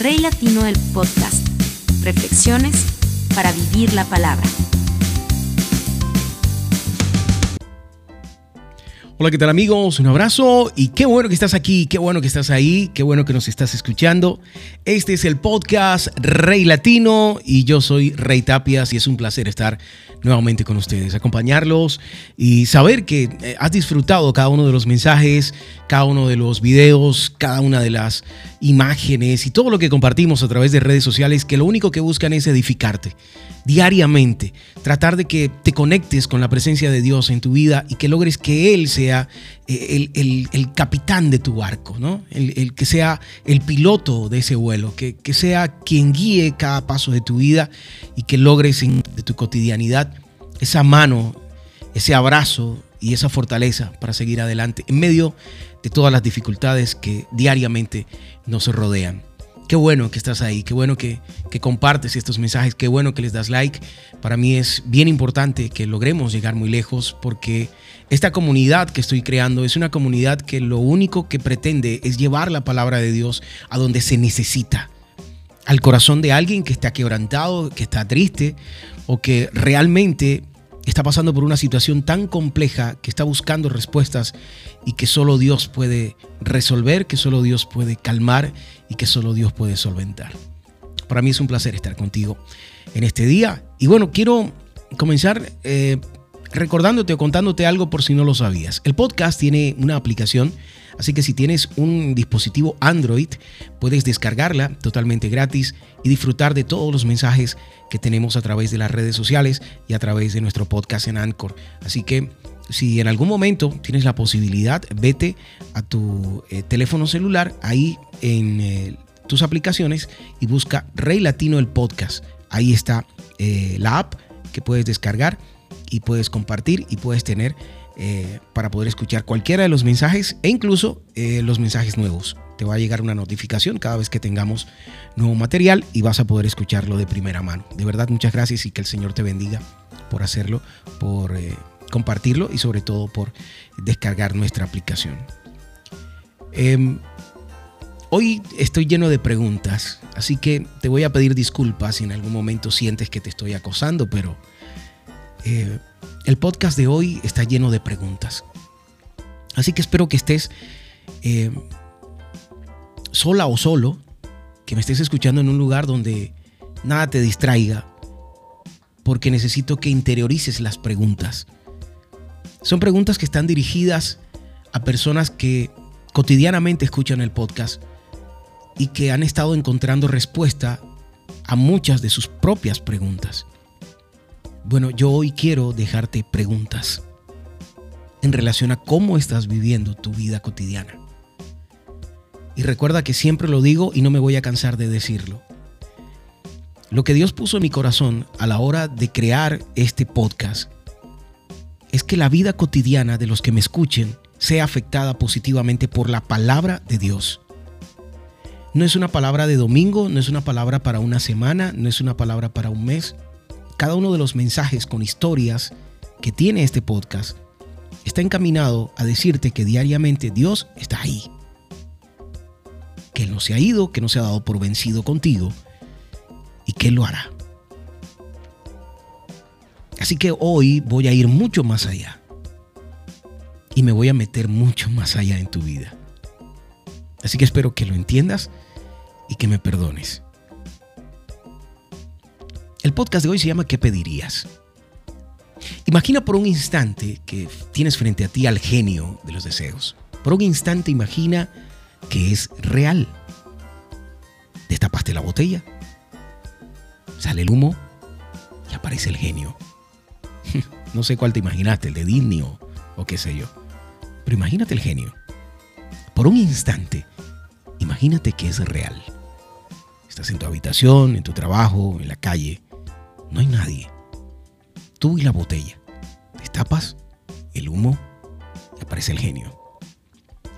Rey Latino del Podcast. Reflexiones para vivir la palabra. Hola, ¿qué tal amigos? Un abrazo y qué bueno que estás aquí, qué bueno que estás ahí, qué bueno que nos estás escuchando. Este es el podcast Rey Latino y yo soy Rey Tapias y es un placer estar nuevamente con ustedes, acompañarlos y saber que eh, has disfrutado cada uno de los mensajes, cada uno de los videos, cada una de las imágenes y todo lo que compartimos a través de redes sociales que lo único que buscan es edificarte diariamente, tratar de que te conectes con la presencia de Dios en tu vida y que logres que Él sea eh, el, capitán de tu barco, ¿no? El, que sea el piloto de ese vuelo, que, que, sea quien guíe cada paso de tu vida y que logres en, de tu cotidianidad esa mano, ese abrazo y esa fortaleza para seguir adelante en medio de todas las dificultades que diariamente nos rodean. Qué bueno que estás ahí, qué bueno que, compartes estos mensajes, qué bueno que les das like. Para mí es bien importante que logremos llegar muy lejos porque esta comunidad que estoy creando es una comunidad que lo único que pretende es llevar la palabra de Dios a donde se necesita. Al corazón de alguien que está quebrantado, que está triste o que realmente está pasando por una situación tan compleja que está buscando respuestas y que solo Dios puede resolver, que solo Dios puede calmar y que solo Dios puede solventar. Para mí es un placer estar contigo en este día. Y bueno, quiero comenzar eh, recordándote o contándote algo por si no lo sabías. El podcast tiene una aplicación Así que si tienes un dispositivo Android, puedes descargarla totalmente gratis y disfrutar de todos los mensajes que tenemos a través de las redes sociales y a través de nuestro podcast en Anchor. Así que si en algún momento tienes la posibilidad, vete a tu eh, teléfono celular, ahí en eh, tus aplicaciones y busca Rey Latino el podcast. Ahí está eh, la app que puedes descargar y puedes compartir y puedes tener eh, para poder escuchar cualquiera de los mensajes e incluso eh, los mensajes nuevos. Te va a llegar una notificación cada vez que tengamos nuevo material y vas a poder escucharlo de primera mano. De verdad, muchas gracias y que el Señor te bendiga por hacerlo, por eh, compartirlo y sobre todo por descargar nuestra aplicación. Em, hoy estoy lleno de preguntas, así que te voy a pedir disculpas si en algún momento sientes que te estoy acosando, pero el podcast de hoy está lleno de preguntas. Así que espero que estés eh, sola o solo, que me estés escuchando en un lugar donde nada te distraiga, porque necesito que interiorices las preguntas. Son preguntas que están dirigidas a personas que cotidianamente escuchan el podcast y que han estado encontrando respuesta a muchas de sus propias preguntas. Bueno, yo hoy quiero dejarte preguntas en relación a cómo estás viviendo tu vida cotidiana. Y recuerda que siempre lo digo y no me voy a cansar de decirlo. Lo que Dios puso en mi corazón a la hora de crear este podcast es que la vida cotidiana de los que me escuchen sea afectada positivamente por la palabra de Dios. No es una palabra de domingo, no es una palabra para una semana, no es una palabra para un mes, cada uno de los mensajes con historias que tiene este podcast está encaminado a decirte que diariamente Dios está ahí. Que Él no se ha ido, que no se ha dado por vencido contigo y que Él lo hará. Así que hoy voy a ir mucho más allá. Y me voy a meter mucho más allá en tu vida. Así que espero que lo entiendas y que me perdones. El podcast de hoy se llama ¿Qué pedirías? Imagina por un instante que tienes frente a ti al genio de los deseos. Por un instante imagina que es real. Destapaste la botella, sale el humo y aparece el genio. no sé cuál te imaginaste, el de Disney o, o qué sé yo. Pero imagínate el genio. Por un instante, imagínate que es real. Estás en tu habitación, en tu trabajo, en la calle no hay nadie. Tú y la botella. Destapas el humo y aparece el genio.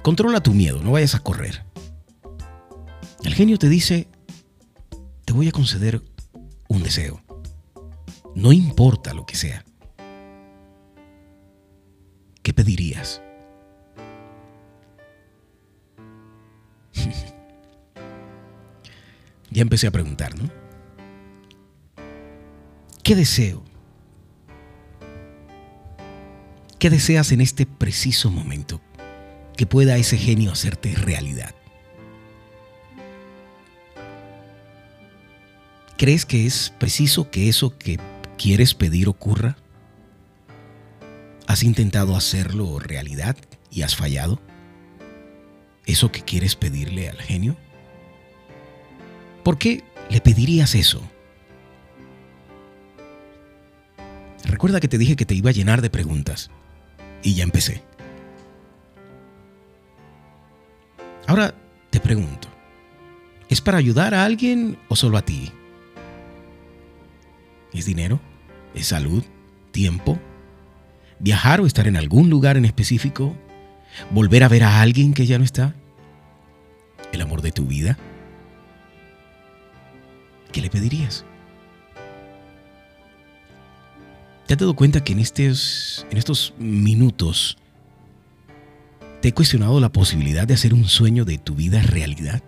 Controla tu miedo, no vayas a correr. El genio te dice, te voy a conceder un deseo. No importa lo que sea. ¿Qué pedirías? ya empecé a preguntar, ¿no? ¿Qué deseo? ¿Qué deseas en este preciso momento que pueda ese genio hacerte realidad? ¿Crees que es preciso que eso que quieres pedir ocurra? ¿Has intentado hacerlo realidad y has fallado? ¿Eso que quieres pedirle al genio? ¿Por qué le pedirías eso? Recuerda que te dije que te iba a llenar de preguntas y ya empecé. Ahora te pregunto, ¿es para ayudar a alguien o solo a ti? ¿Es dinero? ¿Es salud? ¿Tiempo? ¿Viajar o estar en algún lugar en específico? ¿Volver a ver a alguien que ya no está? ¿El amor de tu vida? ¿Qué le pedirías? ¿Te has dado cuenta que en estos, en estos minutos te he cuestionado la posibilidad de hacer un sueño de tu vida realidad?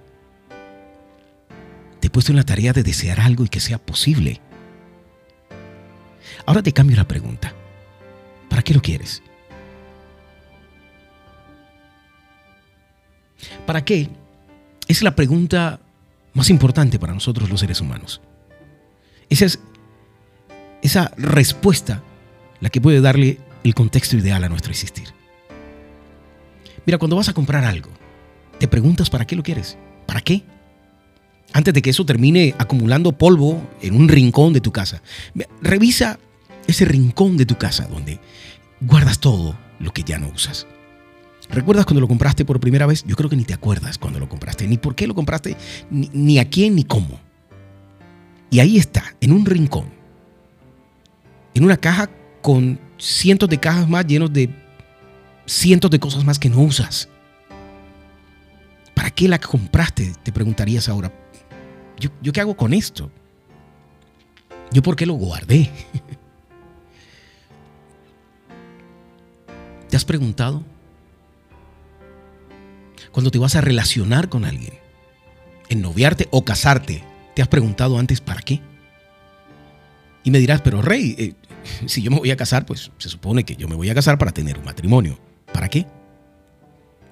Te he puesto en la tarea de desear algo y que sea posible. Ahora te cambio la pregunta. ¿Para qué lo quieres? ¿Para qué? Es la pregunta más importante para nosotros los seres humanos. Esa es esa respuesta la que puede darle el contexto ideal a nuestro existir. Mira, cuando vas a comprar algo, te preguntas para qué lo quieres. ¿Para qué? Antes de que eso termine acumulando polvo en un rincón de tu casa. Revisa ese rincón de tu casa donde guardas todo lo que ya no usas. ¿Recuerdas cuando lo compraste por primera vez? Yo creo que ni te acuerdas cuando lo compraste, ni por qué lo compraste, ni, ni a quién, ni cómo. Y ahí está, en un rincón, en una caja con cientos de cajas más llenos de cientos de cosas más que no usas. ¿Para qué la compraste? Te preguntarías ahora. ¿Yo, ¿Yo, qué hago con esto? ¿Yo por qué lo guardé? ¿Te has preguntado? Cuando te vas a relacionar con alguien, ennoviarte o casarte, ¿te has preguntado antes para qué? Y me dirás, pero Rey, eh, si yo me voy a casar, pues se supone que yo me voy a casar para tener un matrimonio. ¿Para qué?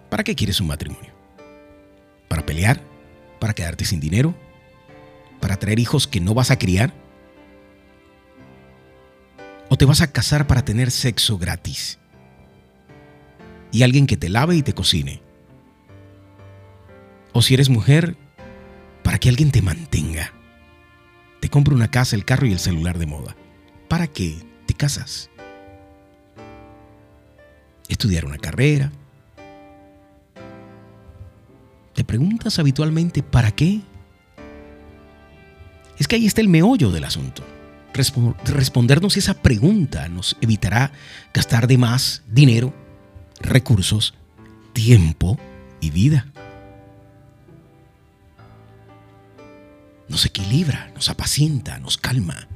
¿Para qué quieres un matrimonio? ¿Para pelear? ¿Para quedarte sin dinero? ¿Para traer hijos que no vas a criar? ¿O te vas a casar para tener sexo gratis? Y alguien que te lave y te cocine. O si eres mujer, para que alguien te mantenga. Te compre una casa, el carro y el celular de moda. ¿Para qué te casas? Estudiar una carrera. ¿Te preguntas habitualmente para qué? Es que ahí está el meollo del asunto. Respondernos esa pregunta nos evitará gastar de más dinero, recursos, tiempo y vida. Nos equilibra, nos apacienta, nos calma.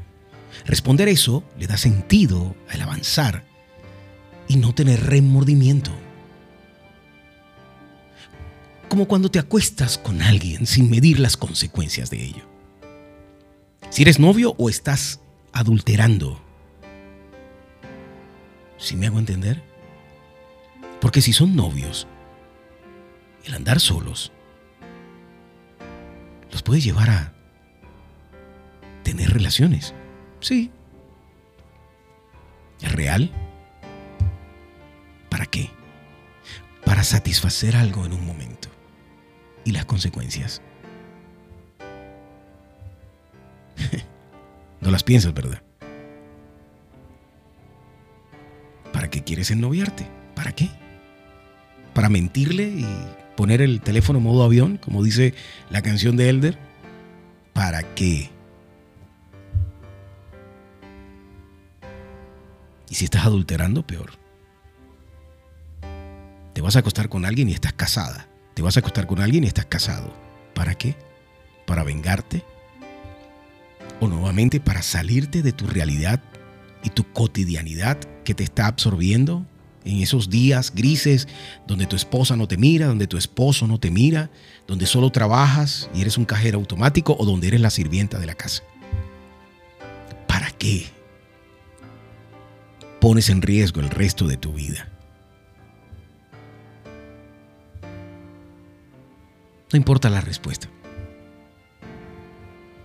Responder eso le da sentido al avanzar y no tener remordimiento. Como cuando te acuestas con alguien sin medir las consecuencias de ello. Si eres novio o estás adulterando. ¿Sí me hago entender? Porque si son novios, el andar solos los puede llevar a tener relaciones. Sí. ¿Es real? ¿Para qué? Para satisfacer algo en un momento. ¿Y las consecuencias? no las piensas, ¿verdad? ¿Para qué quieres ennoviarte? ¿Para qué? ¿Para mentirle y poner el teléfono modo avión, como dice la canción de Elder? ¿Para qué? Y si estás adulterando, peor. Te vas a acostar con alguien y estás casada. Te vas a acostar con alguien y estás casado. ¿Para qué? ¿Para vengarte? ¿O nuevamente para salirte de tu realidad y tu cotidianidad que te está absorbiendo en esos días grises donde tu esposa no te mira, donde tu esposo no te mira, donde solo trabajas y eres un cajero automático o donde eres la sirvienta de la casa. ¿Para qué pones en riesgo el resto de tu vida? No importa la respuesta.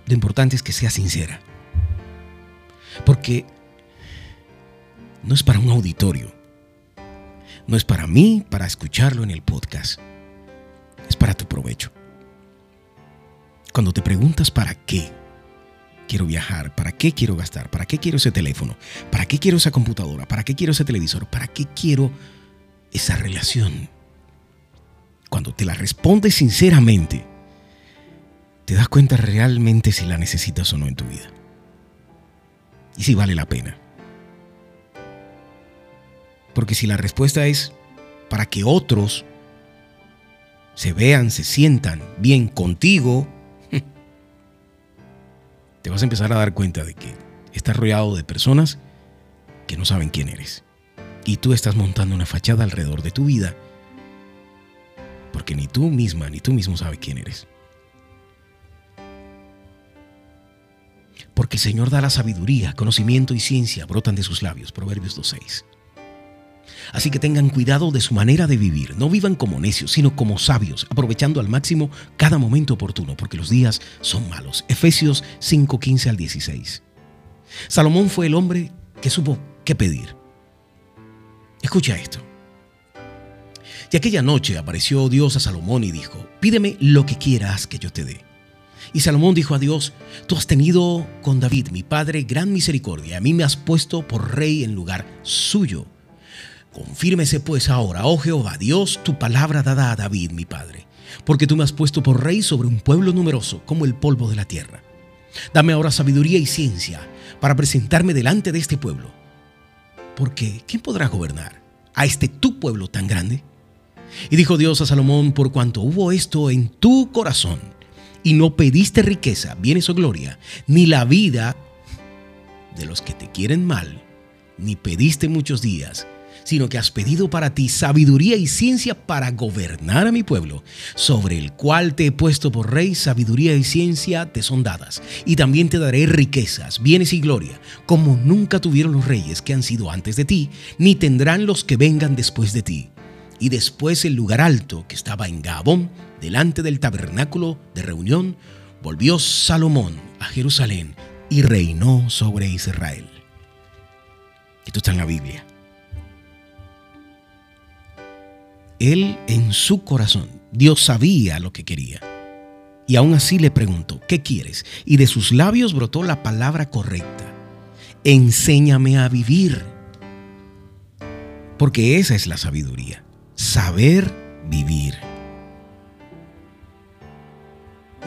Lo importante es que sea sincera. Porque no es para un auditorio. No es para mí, para escucharlo en el podcast. Es para tu provecho. Cuando te preguntas para qué quiero viajar, para qué quiero gastar, para qué quiero ese teléfono, para qué quiero esa computadora, para qué quiero ese televisor, para qué quiero esa relación. Cuando te la respondes sinceramente, te das cuenta realmente si la necesitas o no en tu vida. Y si vale la pena. Porque si la respuesta es para que otros se vean, se sientan bien contigo, te vas a empezar a dar cuenta de que estás rodeado de personas que no saben quién eres. Y tú estás montando una fachada alrededor de tu vida porque ni tú misma ni tú mismo sabes quién eres. Porque el Señor da la sabiduría, conocimiento y ciencia brotan de sus labios. Proverbios 2.6. Así que tengan cuidado de su manera de vivir. No vivan como necios, sino como sabios, aprovechando al máximo cada momento oportuno, porque los días son malos. Efesios 5.15 al 16. Salomón fue el hombre que supo qué pedir. Escucha esto. Y aquella noche apareció Dios a Salomón y dijo, pídeme lo que quieras que yo te dé. Y Salomón dijo a Dios, tú has tenido con David, mi padre, gran misericordia, a mí me has puesto por rey en lugar suyo. Confírmese pues ahora, oh Jehová, Dios, tu palabra dada a David, mi padre, porque tú me has puesto por rey sobre un pueblo numeroso como el polvo de la tierra. Dame ahora sabiduría y ciencia para presentarme delante de este pueblo. Porque, ¿quién podrá gobernar a este tu pueblo tan grande? Y dijo Dios a Salomón, por cuanto hubo esto en tu corazón, y no pediste riqueza, bienes o gloria, ni la vida de los que te quieren mal, ni pediste muchos días, sino que has pedido para ti sabiduría y ciencia para gobernar a mi pueblo, sobre el cual te he puesto por rey, sabiduría y ciencia te son dadas, y también te daré riquezas, bienes y gloria, como nunca tuvieron los reyes que han sido antes de ti, ni tendrán los que vengan después de ti y después el lugar alto que estaba en Gabón, delante del tabernáculo de reunión, volvió Salomón a Jerusalén y reinó sobre Israel. Esto está en la Biblia. Él en su corazón, Dios sabía lo que quería. Y aún así le preguntó, ¿qué quieres? Y de sus labios brotó la palabra correcta. Enséñame a vivir. Porque esa es la sabiduría saber vivir.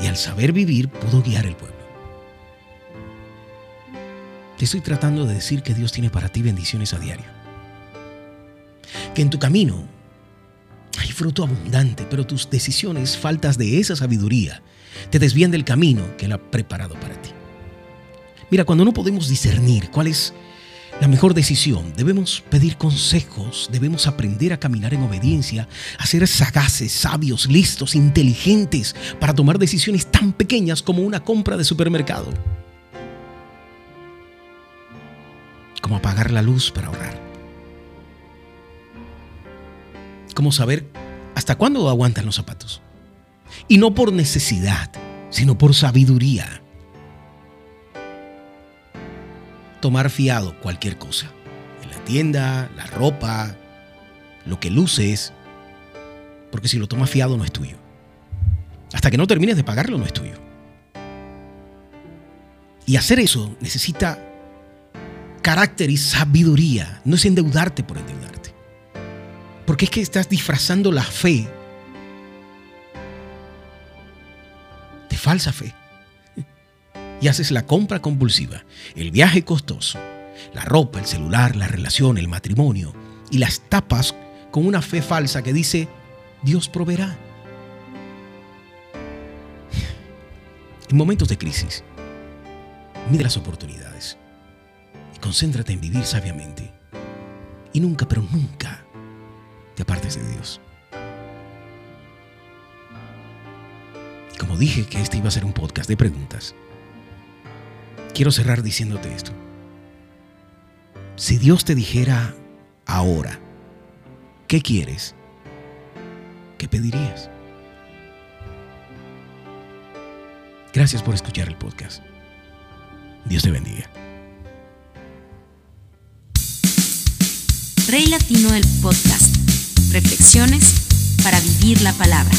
Y al saber vivir pudo guiar el pueblo. Te estoy tratando de decir que Dios tiene para ti bendiciones a diario. Que en tu camino fruto abundante, pero tus decisiones, faltas de esa sabiduría, te desvían del camino que Él ha preparado para ti. Mira, cuando no podemos discernir cuál es la mejor decisión. Debemos pedir consejos, debemos aprender a caminar en obediencia, a ser sagaces, sabios, listos, inteligentes para tomar decisiones tan pequeñas como una compra de supermercado. Como apagar la luz para ahorrar. Como saber hasta cuándo aguantan los zapatos. Y no por necesidad, sino por sabiduría. tomar fiado cualquier cosa. En la tienda, la ropa, lo que luces. Porque si lo tomas fiado no es tuyo. Hasta que no termines de pagarlo no es tuyo. Y hacer eso necesita carácter y sabiduría. No es endeudarte por endeudarte. Porque es que estás disfrazando la fe de falsa fe y haces la compra compulsiva, el viaje costoso, la ropa, el celular, la relación, el matrimonio y las tapas con una fe falsa que dice, Dios proveerá. En momentos de crisis, mira las oportunidades y concéntrate en vivir sabiamente. Y nunca, pero nunca te apartes de Dios. Como dije que este iba a ser un podcast de preguntas, quiero cerrar diciéndote esto. Si Dios te dijera ahora, ¿qué quieres? ¿Qué pedirías? Gracias por escuchar el podcast. Dios te bendiga. Rey Latino del Podcast. Reflexiones para vivir la palabra.